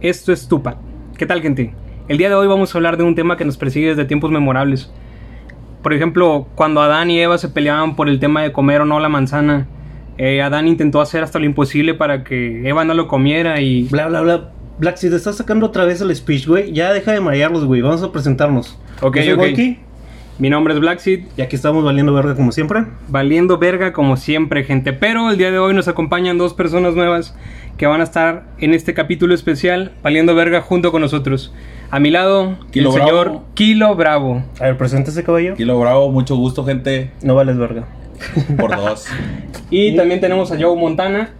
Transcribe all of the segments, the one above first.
esto es Tupac. ¿Qué tal, gente? El día de hoy vamos a hablar de un tema que nos persigue desde tiempos memorables. Por ejemplo, cuando Adán y Eva se peleaban por el tema de comer o no la manzana, eh, Adán intentó hacer hasta lo imposible para que Eva no lo comiera y... Bla, bla, bla. Black, si te estás sacando otra vez el speech, güey, ya deja de marearlos, güey. Vamos a presentarnos. Ok, Yo soy ok. Mi nombre es Blackseed, y aquí estamos valiendo verga como siempre. valiendo verga como siempre, gente. Pero el día de hoy nos acompañan dos personas nuevas que van a estar en este capítulo especial valiendo verga junto con nosotros. A mi lado, Kilo el Bravo. señor Kilo Bravo. A ver, preséntese, caballero. Kilo Bravo, mucho gusto, gente. No vales verga. Por dos. Y también tenemos a Joe Montana.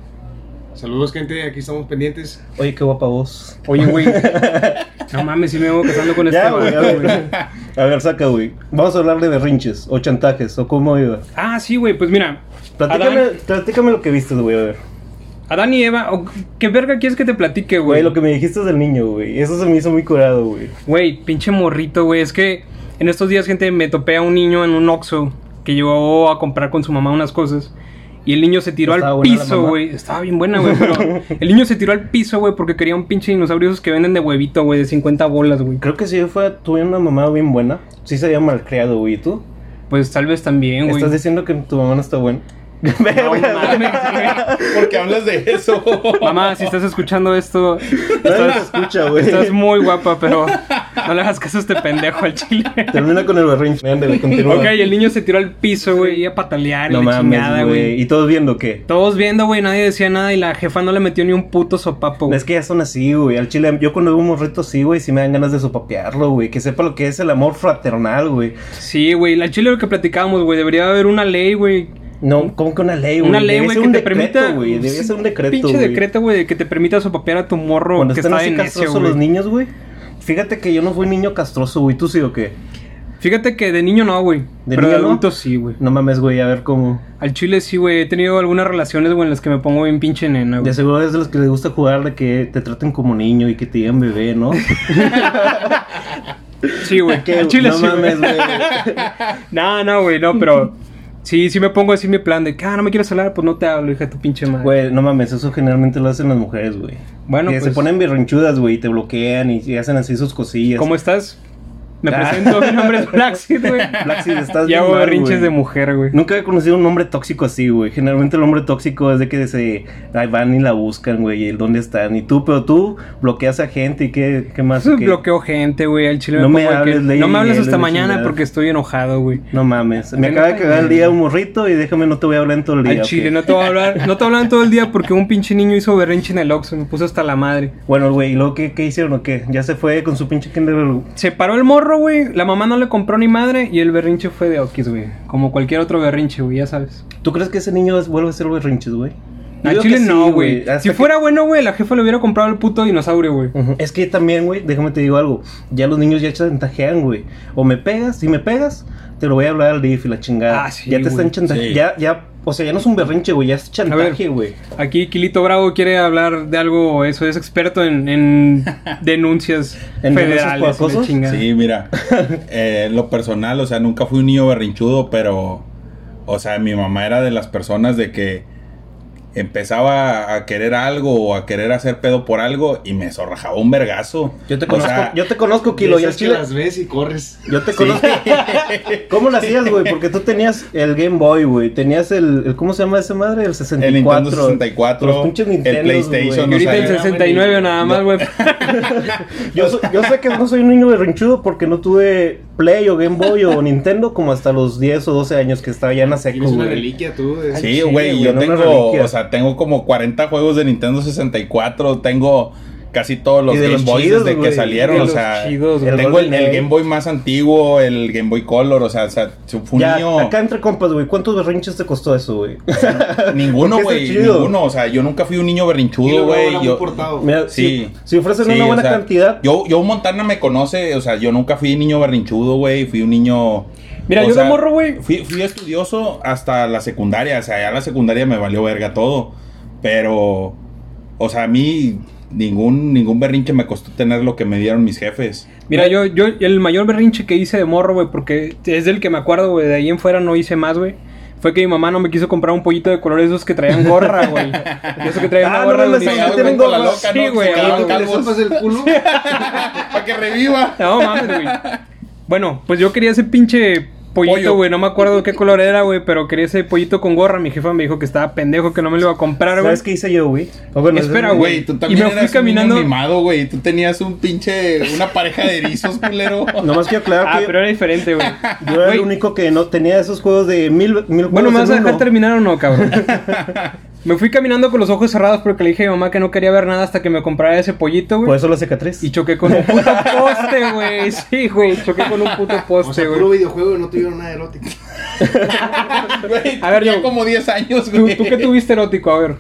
Saludos gente, aquí estamos pendientes. Oye, qué guapa voz. Oye, güey. No mames, si me voy casando con este Ya, güey, ya, vato, güey. A ver, saca, güey. Vamos a hablar de berrinches o chantajes o cómo iba. Ah, sí, güey, pues mira. Platícame, Adán, platícame lo que viste, güey, a ver. Adán y Eva, ¿qué verga quieres que te platique, Güey, güey? lo que me dijiste del niño, güey. Eso se me hizo muy curado, güey. Güey, pinche morrito, güey. Es que en estos días, gente, me topé a un niño en un Oxxo que llegó a comprar con su mamá unas cosas. Y el niño se tiró ¿Estaba al piso, güey. Estaba bien buena, güey. Pero el niño se tiró al piso, güey, porque quería un pinche dinosaurio esos que venden de huevito, güey, de 50 bolas, güey. Creo que si yo fuera, tuve una mamá bien buena. Sí sería malcriado, güey. ¿Y tú? Pues tal vez también, güey. ¿Estás diciendo que tu mamá no está buena? No mames, güey. ¿Por qué hablas de eso? Mamá, si estás escuchando esto, te escucha, güey. estás muy guapa, pero no le hagas caso a este pendejo al chile. Termina con el berrinche. Ándale, continúa. ok, y el niño se tiró al piso, güey, y a patalear y No chingada, mames, güey. güey. ¿Y todos viendo qué? Todos viendo, güey, nadie decía nada y la jefa no le metió ni un puto sopapo. güey. Es que ya son así, güey. Al chile, yo cuando veo un morrito así, güey, sí me dan ganas de sopapearlo, güey. Que sepa lo que es el amor fraternal, güey. Sí, güey, la chile lo que platicábamos, güey, debería haber una ley, güey. No, ¿cómo que una ley, güey? Una ley, güey, que un te decreto, permita. güey. Debía ser un decreto, Pinche güey. decreto, güey, que te permita sopapear a tu morro Cuando que están está así de necio, castrosos los niños, güey. Fíjate que yo no fui niño castroso, güey. ¿Tú sí o qué? Fíjate que de niño no, güey. ¿De Pero de niño no? adulto sí, güey. No mames, güey. A ver cómo. Al chile sí, güey. He tenido algunas relaciones, güey, en las que me pongo bien pinche nena, güey. De seguro es de los que les gusta jugar de que te traten como niño y que te digan bebé, ¿no? Sí, güey. Al chile no sí, mames, güey. No, no, güey, no, pero... Sí, sí me pongo así mi plan de que, ah, no me quieres hablar, pues no te hablo, hija de tu pinche madre. Güey, no mames, eso generalmente lo hacen las mujeres, güey. Bueno, que se pues- ponen berrinchudas, güey, y te bloquean y, y hacen así sus cosillas. ¿Cómo estás? Me Ah. presento, mi nombre es Blackseed, güey. Blackseed, estás Y bien hago berrinches de mujer, güey. Nunca he conocido un hombre tóxico así, güey. Generalmente el hombre tóxico es de que se ahí van y la buscan, güey, y el dónde están. Y tú, pero tú bloqueas a gente y qué, qué más. Pues, o qué? Bloqueo gente, güey. Al chile No me que, hables, Lady No me hables hasta mañana chingada. porque estoy enojado, güey. No mames. Me Que acaba no de cagar el día un morrito y déjame, no te voy a hablar en todo el día. Al chile, ¿ok? no te voy a hablar. No te voy a hablar en todo el día porque un pinche niño hizo berrinche en el Oxxo. Me puso hasta la madre. Bueno, güey, ¿y luego qué, qué hicieron o qué? Ya se fue con su pinche Kinder. Se paró el morro, güey. La mamá no le compró ni madre y el berrinche fue de Oquis, güey. Como cualquier otro berrinche, güey, ya sabes. ¿Tú crees que ese niño vuelve a hacer berrinches, güey? Digo chile sí, no, güey. Si que- fuera bueno, güey, la jefa le hubiera comprado el puto dinosaurio, güey. Es que también, güey, déjame te digo algo. Ya los niños ya chantajean, güey. O me pegas, si me pegas, te lo voy a hablar al DIF y la chingada. Ah, sí, ya te están chantajeando. Sí. Ya, ya, o sea, ya no es un berrinche, güey, ya es chantaje, güey. Aquí Quilito Bravo quiere hablar de algo, eso es experto en, en denuncias ¿En federales. Sí, mira. eh, en lo personal, o sea, nunca fui un niño berrinchudo, pero. O sea, mi mamá era de las personas de que empezaba a querer algo o a querer hacer pedo por algo y me zorrajaba un vergazo. Yo te O conozco, sea, yo te conozco, Kilo, y al chile. las ves y corres. Yo te conozco. ¿Cómo lo hacías, güey? Porque tú tenías el Game Boy, güey. Tenías el, el- ¿Cómo se llama esa madre? El 64. El Nintendo 64, Los pinches el Nintendos, PlayStation, Y güey. o ahorita el era 69 nada más, güey. Yo, so- yo sé que no soy un niño berrinchudo porque no tuve Play o Game Boy o Nintendo como hasta los 10 o 12 años que estaba ya en la Tienes una reliquia tú. de- Sí, güey, yo tengo, reliquia. o sea, tengo como 40 juegos de Nintendo 64, tengo casi todos los Game Boys desde que salieron, de o sea, chidos, tengo el, Game Boy más antiguo, el Game Boy Color, o sea, o sea, fue un Ya, niño, acá entre compas, güey, ¿cuántos berrinches te costó eso, güey? ninguno, güey, ninguno, o sea, yo nunca fui un niño berrinchudo, güey, yo. Mira, Sí. si, si ofrecen sí, una o buena sea, cantidad, yo, yo Montana me conoce, o sea, yo nunca fui niño berrinchudo, güey, fui un niño... Mira, o yo sea, de morro, güey. Fui, fui estudioso hasta la secundaria, o sea, ya la secundaria me valió verga todo. Pero, o sea, a mí ningún, ningún berrinche me costó tener lo que me dieron mis jefes. Mira, yo, yo, el mayor berrinche que hice de morro, güey, porque es del que me acuerdo, güey, de ahí en fuera no hice más, güey. fue que mi mamá no me quiso comprar un pollito de colores esos que traían gorra, güey. Esos que traían Ah, una gorra no, no, no, no, tienen la loca, Sí, ¿no? güey, Se quedaban algo ¿Que le calvos. zapas el culo? Para que reviva. No mames, güey. Bueno, pues yo quería ese pinche pollito, güey. No me acuerdo qué color era, güey, pero quería ese pollito con gorra. Mi jefa me dijo que estaba pendejo, que no me lo iba a comprar, güey. ¿Sabes qué hice yo, güey? Espera, Güey, tú también Y me fui eras caminando- un mimado, güey. Tú tenías un pinche... Una pareja de erizos, culero. Nomás quiero aclarar Ah, que pero era diferente, güey. yo era el único que no tenía esos juegos de mil, mil Bueno, ¿me vas a dejar uno. terminar o no, cabrón? me fui caminando con los ojos cerrados porque le dije a mi mamá que no quería ver nada hasta que me comprara ese pollito, güey. Por eso la cicatriz. Y choqué con un puto poste, güey. Sí, güey, choqué con un puto O poste, sea, güey. puro videojuego y no tuvieron nada erótico. Güey, A ver, yo- como 10 años, ¿Tú, güey. ¿Tú qué tuviste erótico? A ver.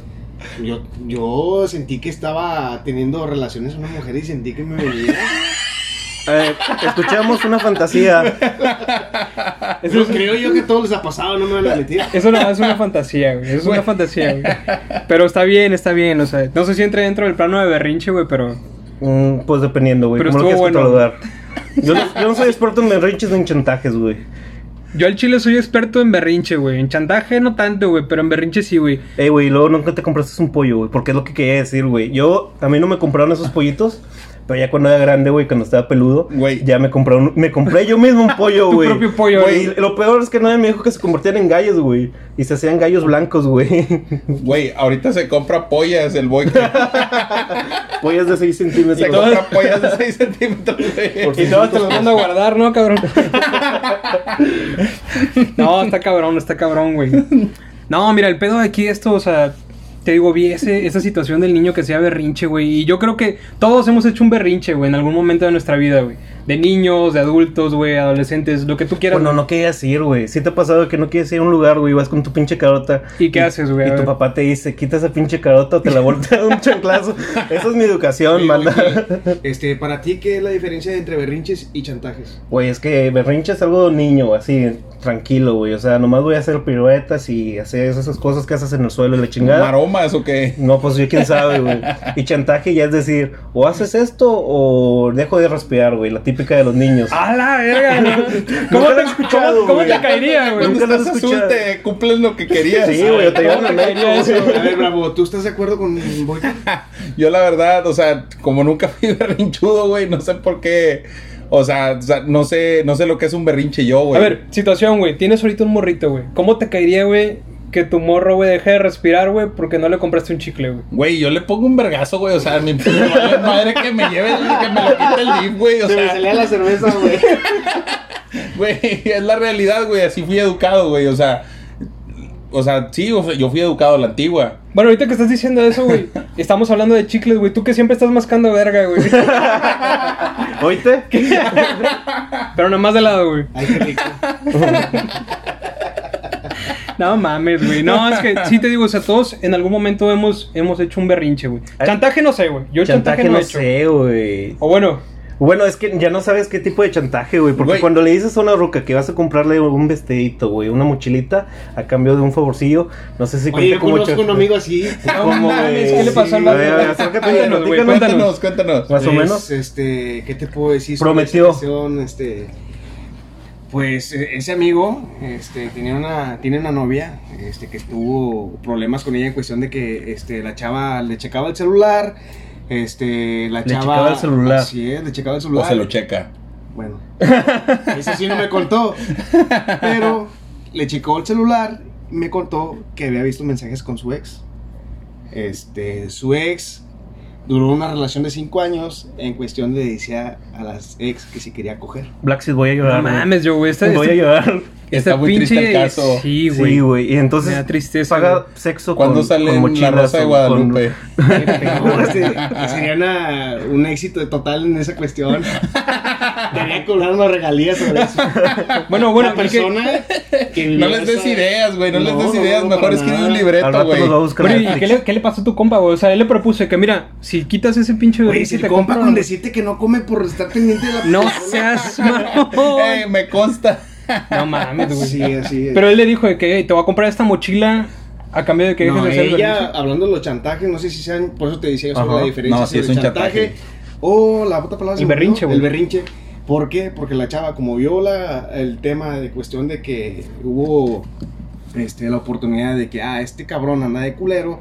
Yo, yo sentí que estaba teniendo relaciones con una mujer y sentí que me venía. Eh, escuchamos una fantasía. Eso creo yo que a todos les ha pasado, no me van a mentir. Eso no es una fantasía, güey. Es una fantasía, güey. Pero está bien, está bien. O sea, no sé si entra dentro del plano de berrinche, güey, pero. Mm, pues dependiendo, güey. Pero ¿Cómo lo estuvo bueno. Yo, no- yo no soy experto en berrinches ni en chantajes, güey. Yo al chile soy experto en berrinche, güey. En chantaje no tanto, güey, pero en berrinche sí, güey. Ey, güey, luego nunca te compraste un pollo, güey. Porque es lo que quería decir, güey. Yo, a mí no me compraron esos pollitos. Pero ya cuando era grande, güey, cuando estaba peludo, Güey. ya me compré, un- me compré yo mismo un pollo, Tu güey. propio pollo, Güey, güey. y lo peor es que nadie me dijo que se convertían en gallos, güey. Y se hacían gallos blancos, güey. Güey, ahorita se compra pollas el boy. Pollas de 6 Se centímetros. compra pollas de 6 centímetros, güey. Y todas te las mando a guardar, ¿no, cabrón? no, está cabrón, está cabrón, güey. No, mira, el pedo de aquí, esto, o sea, te digo, vi ese, esa situación del niño que hacía berrinche, güey. Y yo creo que todos hemos hecho un berrinche, güey, en algún momento de nuestra vida, güey. De niños, de adultos, güey, adolescentes, lo que tú quieras. Bueno, no querías ir, güey. Si te ha pasado que no quieres ir a un lugar, güey, vas con tu pinche carota. ¿Y qué haces, güey? Y tu papá te dice, quita esa pinche carota o te la voltea de un chanclazo. Esa es mi educación, manda. Este, para ti, ¿qué es la diferencia entre berrinches y chantajes? Güey, es que berrinche es algo niño, así, tranquilo, güey. O sea, nomás voy a hacer piruetas y hacer esas cosas que haces en el suelo y la chingada. ¿Maromas o qué? No, pues yo quién sabe, güey. Y chantaje ya es decir, o haces esto o dejo de respirar, güey. La típica de los niños. ¡A la verga! ¿no? ¿Cómo, Nunca lo he te, escuchado, cómo- te caería, güey? Nunca Cuando lo azul escuchado. te cumples lo que querías. Sí, güey, te llevan ¿Cómo al te caería médico, eso? A ver, Bravo, ¿tú estás de acuerdo con Boy? Yo la verdad, o sea, como nunca fui berrinchudo, güey, no sé por qué. O sea, o sea, no sé, no sé lo que es un berrinche yo, güey. A ver, situación, güey. Tienes ahorita un morrito, güey. ¿Cómo te caería, güey, que tu morro, güey, deje de respirar, güey, porque no le compraste un chicle, güey? Güey, yo le pongo un vergazo, güey. O sea, mi me madre que me lleve, que me lo quite el DIF, güey. O Se me sea, salía la cerveza, güey. güey, es la realidad, güey. Así fui educado, güey. O sea, o sea, sí, o sea, yo fui educado a la antigua. Bueno, ahorita que estás diciendo eso, güey, estamos hablando de chicles, güey. Tú que siempre estás mascando verga, güey. ¿Oíste? Pero nada más de lado, güey. Ay, qué rico. No mames, güey. No, es que sí te digo, o sea, todos en algún momento hemos, hemos hecho un berrinche, güey. Chantaje no sé, güey. Yo chantaje, Chantaje no no he hecho. sé, güey. O bueno, Bueno, es que ya no sabes qué tipo de chantaje, güey. Porque Güey. cuando le dices a una ruca que vas a comprarle un vestidito, güey, una mochilita, a cambio de un favorcillo, no sé si Oye, yo conozco chan- un amigo así. no ¿Cómo, mames, güey? ¿qué le pasó al Sí, vato? Cuéntanos, güey, cuéntanos. Cuéntanos. Más o menos. Este, ¿qué te puedo decir? sobre Prometió. esa cuestión? Este, pues e- ese amigo, este, tenía una, tiene una novia, este, que tuvo problemas con ella en cuestión de que, este, la chava le checaba el celular, este, la Le chava. checaba el celular. Así es, le checaba el O celular. se lo checa. Bueno, eso sí no me contó. Pero le checó el celular, me contó que había visto mensajes con su ex. Este, su ex duró una relación de 5 años. En cuestión le decía a las ex que si quería coger. Black Seed, voy a llorar. no mames, yo, güey. Voy a llorar. Este Está muy triste el caso. Sí, güey. Sí, güey. Y entonces Me da tristeza, paga güey. sexo ¿Cuándo con, sale con mochilas La Rosa de Guadalupe? Este, sería una- un éxito total en esa cuestión. Tenía que cobrar unas regalías sobre eso. Bueno, bueno, Una ¿y qué- persona que No les des ideas, güey. No, les des ideas. no, Mejor escribe un Al libreto, rato güey. nos va a buscar Pero, ¿y Netflix. qué le, qué le pasó a tu compa, güey? O sea, él le propuse que, mira, si quitas ese pinche Güey, si te compa compro... con decirte que no come por estar pendiente de la No seas mamón. Eh, me consta. No mames, güey. Sí, así es. Pero él le dijo de que "Hey, te voy a comprar esta mochila a cambio de que dejes no, de hacer el ella, berrinche". hablando de los chantajes, no sé si sean, por eso te decía sobre Ajá. la diferencia No, sí, sobre es un el chantaje, chantaje. o la otra palabra. El berrinche, güey. El berrinche. ¿Por qué? Porque la chava, como vio la, el tema de cuestión de que hubo este, la oportunidad de que, ah, este cabrón anda de culero,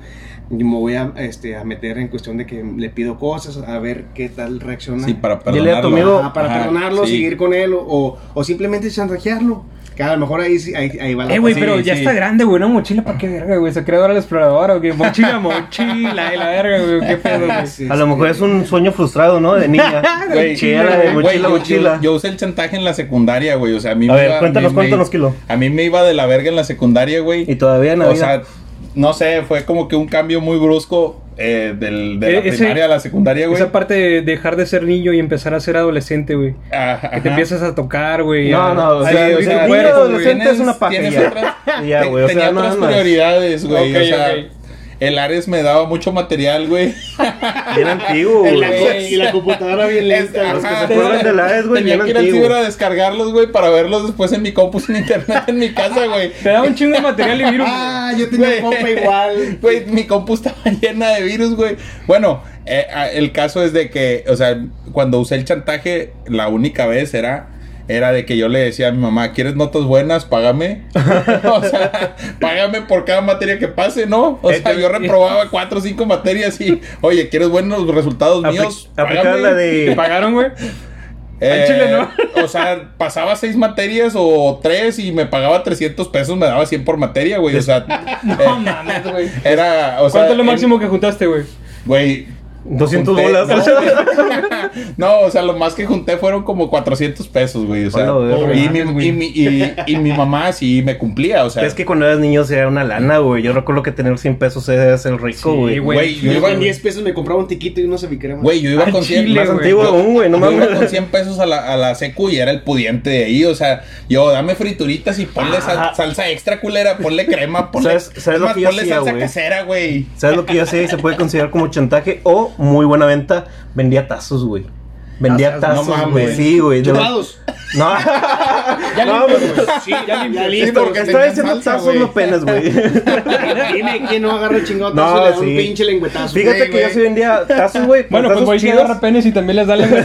y me voy a, este, a meter en cuestión de que le pido cosas, a ver qué tal reacciona. Sí, para Dile a tu perdonarlo. amigo- Ajá, para Ajá, perdonarlo, sí. seguir con él, o, o simplemente chantajearlo. Que a lo mejor ahí, sí- ahí, ahí va la Eh, güey, pero Sí, ya sí. está grande, güey. Una mochila, ¿para qué verga, güey? ¿Se cree ahora el explorador o qué? Mochila, mochila, y la verga, güey. ¿Qué pedo, güey? Sí, A lo sí. mejor es un sueño frustrado, ¿no? De niña. Güey, era de Güey, mochila, yo, mochila. yo- yo usé el chantaje en la secundaria, güey. O sea, a mí A me ver, iba- cuéntanos, me- cuéntanos, Kilo. A mí me iba de la verga en la secundaria, güey. Y todavía la O sea, no sé, fue como que un cambio muy brusco eh, del, de la Eh, ese- primaria a la secundaria, güey. Esa parte de dejar de ser niño y empezar a ser adolescente, güey. Ajá, Que te empiezas a tocar, güey. No, no, o sea, o sea, niño adolescente es una paja tienes ya. otras- Ya, güey, o sea, tenía otras más. prioridades, güey. O sea. El Ares me daba mucho material, güey. Bien antiguo, Y güey. la, y la computadora bien lenta. Los que se acuerdan de la güey, Tenía que ir al ciber a descargarlos, güey, para verlos después en mi compu sin internet en mi casa, güey. Te da un chingo de material y virus. Ah, yo tenía compa igual. Güey, mi compu estaba llena de virus, güey. Bueno, eh, ah, el caso es de que, o sea, cuando usé el chantaje, la única vez era, era de que yo le decía a mi mamá, ¿quieres notas buenas? Págame. o sea, págame por cada materia que pase, ¿no? O sea, yo reprobaba cuatro o cinco materias y, oye, ¿quieres buenos resultados Apli- míos? aplicar la ¿Te de. pagaron, güey? Eh, chile, ¿no? O sea, pasaba seis materias o tres y me pagaba 300 pesos, me daba 100 por materia, güey. O sea, No eh, mames, güey. era, o sea, ¿Cuánto es lo en- máximo que juntaste, güey? Güey, 200 junté- bolas. No, o sea, lo más que junté fueron como 400 pesos, güey. O sea, y, mi, y, mi, y, y mi mamá sí me cumplía, o sea. Es que cuando eras niño sí era una lana, güey. Yo recuerdo que tener 100 pesos era ser rico, Sí, güey. güey. Yo Yo iba, con 10 pesos me compraba un tiquito y no se me más. güey, yo iba con 100 chile, Más antiguo Yo- aún, güey. No yo iba con mames. 100 pesos a la, a la secu y era el pudiente de ahí, o sea, yo dame frituritas y ponle sal- salsa extra culera, ponle crema, ponle, ¿Sabes- sabes es lo más, que yo ponle hacía, salsa güey? casera, güey. ¿Sabes lo que yo hacía? Y se puede considerar como chantaje o muy buena venta. Vendía tazos, güey. Vendía No tazos, güey. Sí, güey. No. Ya No, güey. güey. Sí, ya, ya Sí, porque tenían diciendo tazos, güey. no penas, güey. Dime quién no agarra chingado No, tazo y le da un pinche lengüetazo. Fíjate güey, que yo güey. sí vendía tazos, güey. Bueno, pues voy a chidos, agarrar penes y también les da la que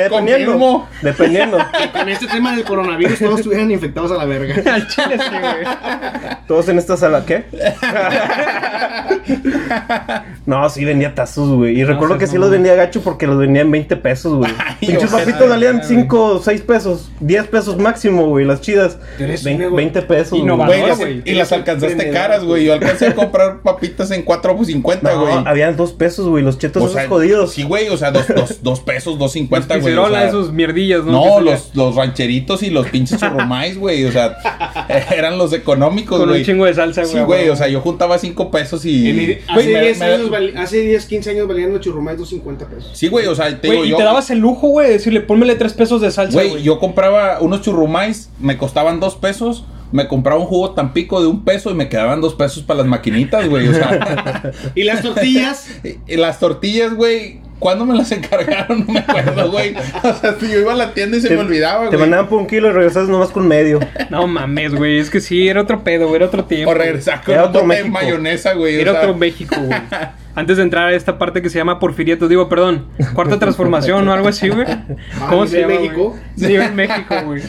dependiendo. Confirmo. Dependiendo. Con este tema del coronavirus todos estuvieran infectados a la verga. Al chile sí, güey. Todos en esta sala, ¿qué? no, sí vendía tazos, güey. Y recuerdo que sí los vendía gacho porque los vendía en 20 pesos, güey. Pinches papitos valían güey. 5 o 6 pesos. 10 pesos máximo, güey. Las chidas. Un 20, nego- 20 pesos, güey. Güey, güey. y las alcanzaste caras, güey. Yo alcancé a comprar papitas en 4.50, No, güey. habían 2 pesos, güey. Los chetos O esos sea, jodidos. Sí, güey, o sea, dos, dos, dos pesos, dos Los cincuenta, güey. o sea, esos mierdillas, ¿no? No, los, los rancheritos y los pinches churrumais, güey. O sea, eran los económicos, Con un güey. chingo de salsa, güey. Sí, güey, o sea, yo juntaba 5 pesos y. Güey, hace, me- 10 me- años vali- hace 10, 15 años valían los churrumais 250 pesos. Sí, güey, o sea, te digo Güey, y yo. te dabas el lujo, güey, de decirle, pónmele tres pesos de salsa, Güey, güey. yo compraba unos churrumais, me costaban dos pesos. Me compraba un jugo tampico de un peso y me quedaban dos pesos para las maquinitas, güey. O sea, Y las tortillas, y- y las tortillas, güey. ¿Cuándo me las encargaron? No me acuerdo, güey. O sea, si yo iba a la tienda y se me olvidaba, Te güey. mandaban por un kilo y regresabas nomás con medio. No mames, güey, es que sí, era otro pedo, güey, era otro tiempo. O regresar con Era un otro de mayonesa, güey. o Era sea, otro México, güey. Antes de entrar a esta parte que se llama Porfirietos, digo, perdón, cuarta transformación o algo así, güey. ¿Cómo se llama? México. güey? Nivel México, güey.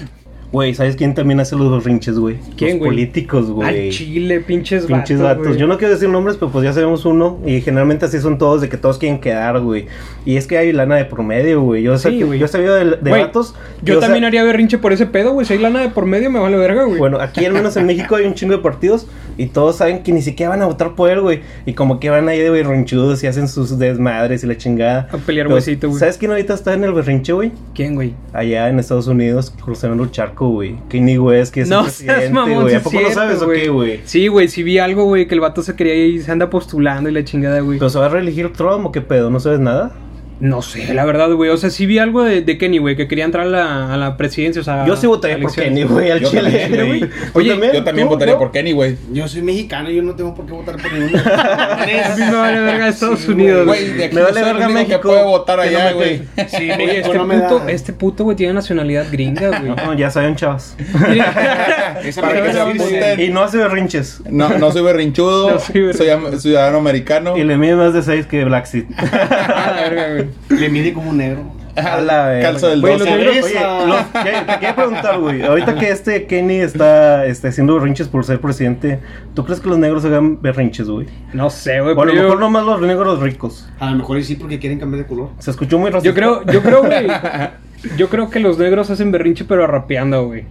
Güey, ¿sabes quién también hace los berrinches, güey? ¿Quién, Los güey? políticos, Al güey. chile, pinches. Pinches vatos. Yo no quiero decir nombres, pero pues ya sabemos uno. Y generalmente así son todos, de que todos quieren quedar, güey. Y es que hay lana de promedio, güey. Yo, sé Sí, güey. yo he sabido de, de Güey, vatos. Yo también haría berrinche por ese pedo, güey. Si hay lana de por medio, me vale verga, güey. Bueno, aquí al menos en México hay un chingo de partidos y todos saben que ni siquiera van a votar por él, güey. Y como que van ahí de berrinchudos y hacen sus desmadres y la chingada. A pelear huesito, güey. ¿Sabes quién ahorita está en el berrinche, güey? ¿Quién, güey? Allá en Estados Unidos, cruzando el charco, güey. Kanye West, que es No el seas presidente, mamón, güey. ¿A es poco no cierto, sabes o qué, güey? Sí, güey, sí vi algo, güey, que el vato se quería y se anda postulando y la chingada, güey. ¿Pero se va a reelegir Trump o qué pedo? ¿No sabes nada? No sé, la verdad, güey. O sea, sí vi algo de, de Kenny, güey, que quería entrar a la, a la presidencia, o sea... Yo sí votaría por. Kenny, güey, al Yo chile. también, güey. ¿Tú Oye, Yo también ¿Tú? votaría ¿No? por Kenny, güey. yo soy mexicano, yo no tengo por qué votar por ninguno. A mí me vale verga Estados Sí, Unidos, güey. De aquí Me vale verga único que México, puede votar no allá, güey. Sí, Oye, México este no me puto, da. este puto, güey, tiene nacionalidad gringa, güey. No, ya saben, apunten. Y no hace berrinches. No, no soy berrinchudo, No soy berrinchudo. soy am- ciudadano americano. Y le mide más de 6 que Black Seed. La verga, güey. Le mide como un negro. A la verga. Calzo del Güey, los 12. negros- Oye, ¿qué- te quería preguntar, güey. Ahorita que este Kenny está este, haciendo berrinches por ser presidente, ¿tú crees que los negros hagan berrinches, güey? No sé, güey. O a lo pero yo- mejor nomás los negros ricos. A lo mejor y sí porque quieren cambiar de color. Se escuchó muy racista. Yo creo, yo creo, güey. Yo creo que los negros hacen berrinche, pero rapeando, güey.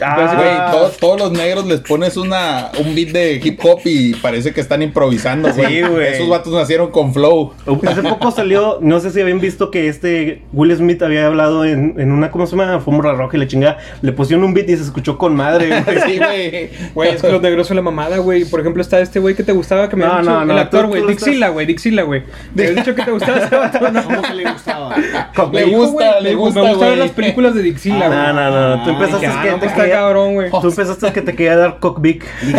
Ah, Güey, todos, todos los negros les pones una, un beat de hip hop y parece que están improvisando, güey. Sí, güey. Esos vatos nacieron con flow. Hace poco salió, no sé si habían visto que este Will Smith había hablado en, en una, ¿cómo se llama? Alfombra roja y la chingada. Le pusieron un beat y se escuchó con madre, güey. Sí, güey. Güey, es que los negros son la mamada, güey. Por ejemplo, está este güey que te gustaba que me No, dicho, no, no, el actor, güey. Dixila, güey. Dixila, güey. Habías dicho que te gustaba ese vato, ¿no? ¿Cómo que le gustaba? Le gusta, le gusta, Me gustan güey. las películas de Dixila, güey. No, no, no. Tú Ah, empezaste Que, ah, no, quería, cabrón, güey. Tú empezaste que te quería dar cockbic.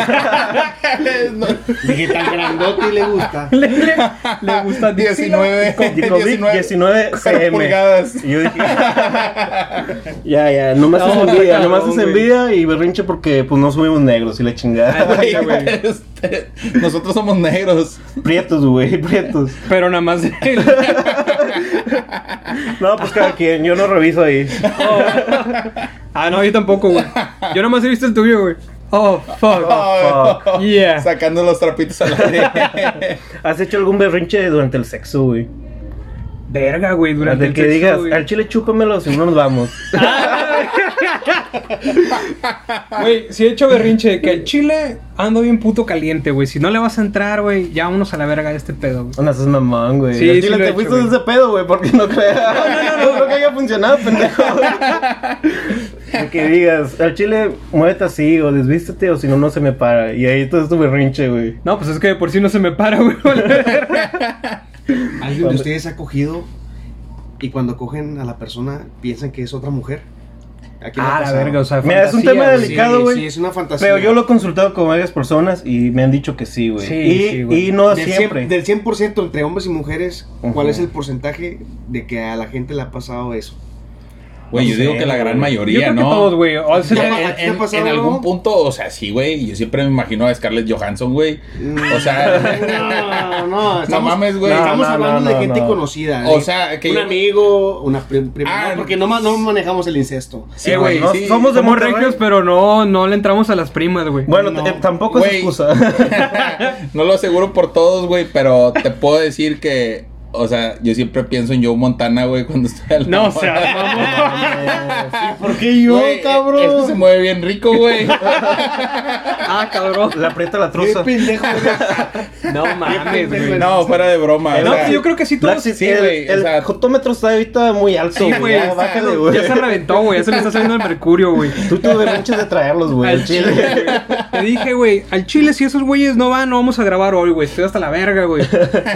No, Dije tan grandote y le gusta. Le, le, le gusta Dixila. 19, Cockbic 19 cm. pulgadas. Y yo dije, ya, ya, nomás No, es está envidia, cabrón, nomás es güey. envidia y berrinche porque pues no somos negros y la chingada. Ya, güey. este, nosotros somos negros. prietos, güey, prietos. Pero nada más. No, pues cada quien, yo no reviso ahí. Ah, no, yo tampoco, güey. Yo nada más he visto el tuyo, güey. Oh, fuck. fuck. Yeah. Sacando los trapitos al aire. ¿Has hecho algún berrinche durante el sexo, güey? Verga, güey, durante Del el que sexo, digas, güey. al chile chúpamelo si no nos vamos. Güey, si he hecho berrinche de que el chile ando bien puto caliente, güey. Si no le vas a entrar, güey, ya vámonos a la verga de este pedo, güey. No seas mamón, güey. Sí, Al sí chile he te hecho, fuiste de ese pedo, güey, porque no creo. No, no, no, creo que haya funcionado, pendejo. De que digas, al chile, muévete así, o desvístete, o si no, no se me para. Y ahí todo es tu berrinche, güey. No, pues es que de por sí no se me para, güey. ¿Alguien de ustedes ha cogido y cuando cogen a la persona piensan que es otra mujer? ¿A quién le ha Ah, la verga, o sea, Mira, es un tema delicado, güey. Sí, es una fantasía. Pero yo lo he consultado con varias personas y me han dicho que sí, güey. Sí, y, sí, güey. y no del siempre. 100%, del 100% entre hombres y mujeres, ¿cuál es el porcentaje de que a la gente le ha pasado eso? Güey, No yo digo que la gran mayoría, Yo creo que ¿no? todos, güey. O sea, En, ¿a ti te ha en- algún punto, o sea, sí, güey. Yo siempre me imagino a Scarlett Johansson, güey. O sea, no, no, estamos, mames, güey. Estamos No, no, hablando no, de no, gente no. conocida. O sea, que un yo- amigo, una prim- prima, Ah, no, porque no, ma- no manejamos el incesto. sí, Eh, güey. no, sí. somos de regios, pero no, no le entramos a las primas, güey. Bueno, No. eh, tampoco es excusa. no lo aseguro por todos, güey, pero te puedo decir que, o sea, yo siempre pienso en Joe Montana, güey, cuando estoy al No, o sea, vamos. ¿Por qué yo, Güey, Es que se mueve bien rico, güey. Ah, cabrón. Le aprieta la Qué truza. pendejo eres. No mames, güey. No, fuera de broma. o No, sea, pues yo creo que sí Black todos. Sí, el, güey, o el sea- jotómetro está ahorita muy alto. Sí, güey. Ya, bájale, güey. Ya se reventó, güey. Ya se le está saliendo el mercurio, güey. Tú te berrinches de traerlos, güey. Al al chile, chile. güey. Te dije, güey, al chile, si esos güeyes no van, no vamos a grabar hoy, güey. Estoy hasta la verga, güey.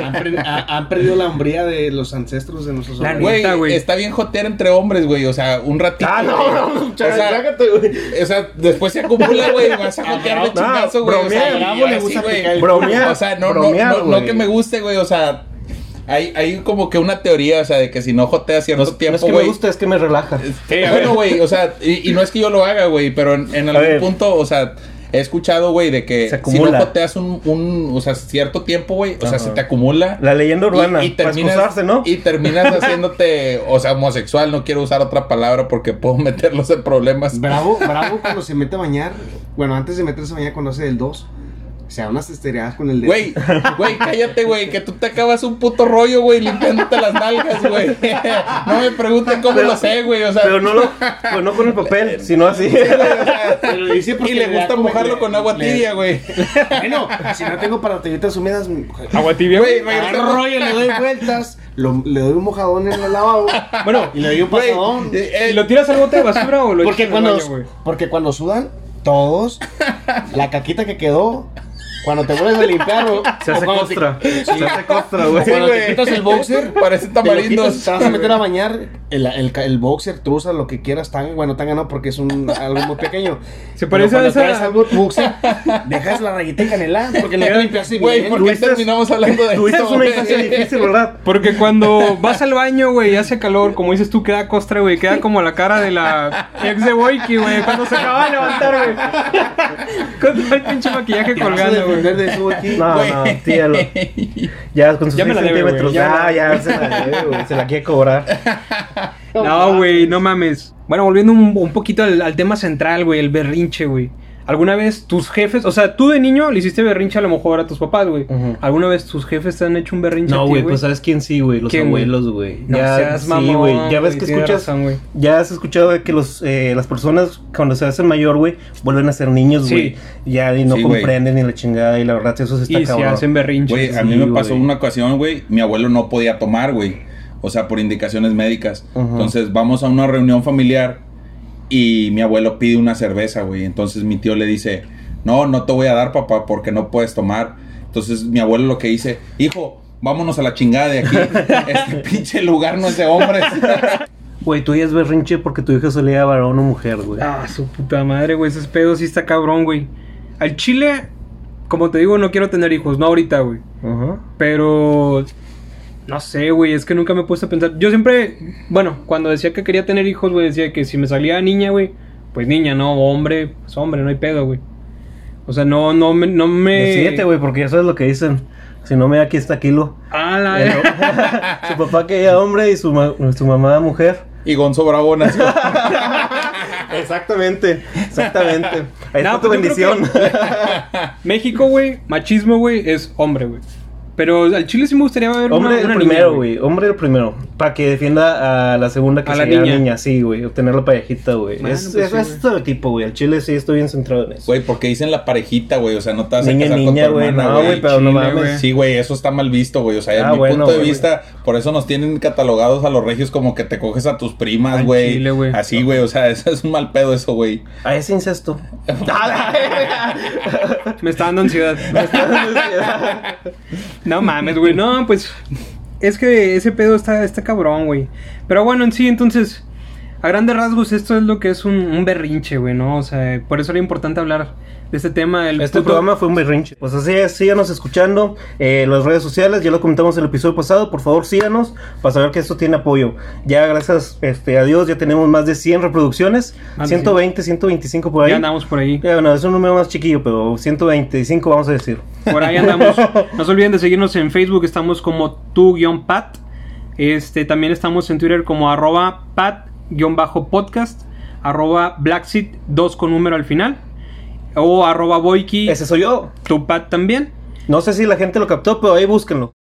Han, pre- ha- han perdido la hombría de los ancestros de nuestros La. Güey, está bien jotear entre hombres, güey. O sea, un ratito. Ah, no, no, o, sea, güey. o sea, después se acumula, güey. Vas a jotear de No, chingazo, güey. O sea, le gusta Bromear. O sea, no, no, bromear, no, no que me guste, güey. O sea, hay, hay como que una teoría, o sea, de que si no joteas cierto No, es- no tiempo, es que me gusta, es que me relaja. Eh, bueno, güey, o sea, y, y no es que yo lo haga, güey, pero en, en algún punto, o sea, he escuchado, güey, de que Se si no joteas un, un, o sea, cierto tiempo, güey, o sea, se te acumula. La leyenda urbana. Y, y para terminas, excusarse, ¿no? y terminas haciéndote, o sea, homosexual. No quiero usar otra palabra porque puedo meterlos en problemas. Bravo, bravo cuando se mete a bañar. Bueno, antes de meterse a bañar cuando hace el 2. O sea, unas estereadas con el dedo. Güey, güey, cállate, güey, que tú te acabas un puto rollo, güey, limpiándote las nalgas, güey. No me pregunten cómo Pero- lo sé, güey, o sea. Pero no lo, pues no con el papel, sino así. Sí, güey, o sea, Pero lo hice porque y le gusta mojarlo con agua le- tibia, güey. Bueno, si no tengo para toallitas húmedas, Agua tibia, Güey, agarro rollo, le doy vueltas, lo- le doy un mojadón en el lavabo Bueno, y le doy un pasadón. eh, eh, ¿y lo tiras al bote de basura o lo Porque echas al cuando, baño, güey? porque cuando sudan, todos, la caquita que quedó, cuando te vuelves a limpiarlo, Se o hace cuando te- costra. Se hace costra, güey. cuando güey. te quitas el boxer, Parece te, tamarindo. quitas, te vas a meter a bañar, el, el, el boxer, truza, lo que quieras, tanga, bueno, tanga no, porque es un, algo muy pequeño. Se Pero parece a cuando esa- traes algo boxer, dejas la rayita de canela, porque no te limpiaste Güey, bien. ¿por qué terminamos hablando de Tuviste una güey? infancia difícil, ¿verdad? Porque cuando vas al baño, güey, y hace calor, como dices tú, queda costra, güey. Queda como la cara de la ex de Boiki, güey. Cuando se acaba de levantar, güey. Con todo el pinche maquillaje Te colgando, güey. De eso aquí. No, no, tíralo. Ya con sus Ya me 6 la debe, centímetros. güey, ya Ya, se la debe, güey. Se la quiere cobrar. No, güey, no mames. Bueno, volviendo un, un poquito al, al tema central, güey, el berrinche, güey. ¿Alguna vez tus jefes, o sea, tú de niño le hiciste berrinche a lo mejor a tus papás, güey? ¿Alguna vez tus jefes te han hecho un berrinche a No, güey, pues ¿sabes quién sí, güey? Los abuelos, güey. No seas sí, mamón, güey. Ya ves que escuchas... razón, güey. ya has escuchado de que los, eh, las personas cuando se hacen mayor, güey, vuelven a ser niños, Sí. güey. Ya y no Sí, comprenden ni la chingada y la verdad eso se está Y se cabrón. hacen berrinches. Güey, a Sí, mí me pasó una ocasión, güey, mi abuelo no podía tomar, güey. O sea, por indicaciones médicas. Entonces vamos a una reunión familiar y mi abuelo pide una cerveza, güey. Entonces mi tío le dice, no, no te voy a dar, papá, porque no puedes tomar. Entonces mi abuelo lo que dice, hijo, vámonos a la chingada de aquí. Este pinche lugar no es de hombres. Güey, tú ya es berrinche porque tu hija salía varón o mujer, güey. Ah, su puta madre, güey. Ese pedo sí está cabrón, güey. Al chile, como te digo, no quiero tener hijos, no ahorita, güey. Ajá. Pero. No sé, güey, es que nunca me he puesto a pensar. Yo siempre, bueno, cuando decía que quería tener hijos, güey, decía que si me salía niña, güey, pues niña, no, hombre, pues hombre, no hay pedo, güey. O sea, no, no me. No me... Decídete, güey, porque ya sabes lo que dicen. Si no me aquí está Kilo. Ah, la su papá que era hombre y su, ma- su mamá mujer. Y Gonzo Bravo nació. Exactamente, exactamente. Ahí No, está tu pues bendición. México, güey, machismo, güey, es hombre, güey. Pero al chile sí me gustaría ver Hombre una, el una primero, niña, güey. Hombre el primero. Para que defienda a la segunda que A la niña. niña. Sí, güey. Obtener la parejita, güey. Bueno, es pues es, sí, es güey. estereotipo, güey. Al chile sí estoy bien centrado en eso. Güey, porque dicen la parejita, güey. O sea, no te vas a niña, casar niña, con tu güey. hermana, No, güey, pero no Chile, mames. güey. Sí, güey, eso está mal visto, güey. O sea, Ah, en mi bueno, punto de güey. vista, por eso nos tienen catalogados a los regios como que te coges a tus primas, güey. güey. Así, güey. O sea, eso es un mal pedo, eso, güey. Ah, es incesto. Me está dando ansiedad. No mames, güey. No, pues. Es que ese pedo está, está cabrón, güey. Pero bueno, en sí, entonces. A grandes rasgos, esto es lo que es un, un berrinche, güey, ¿no? O sea, por eso era importante hablar de este tema. El Este programa fue un berrinche. Pues así es, síganos escuchando eh, las redes sociales, ya lo comentamos en el episodio pasado, por favor síganos para saber que esto tiene apoyo. Ya gracias este, a Dios ya tenemos más de 100 reproducciones, Más de 120, 125 por ahí. Ya andamos por ahí. Ya, bueno, es un número más chiquillo, pero 125 vamos a decir. Por ahí andamos. No se olviden de seguirnos en Facebook, estamos como tu-pat. Este, también estamos en Twitter como arroba pat-podcast, arroba blackseed 2 con número al final. O arroba boyki, Ese soy yo. tu pat también. No sé si la gente lo captó, pero ahí búsquenlo.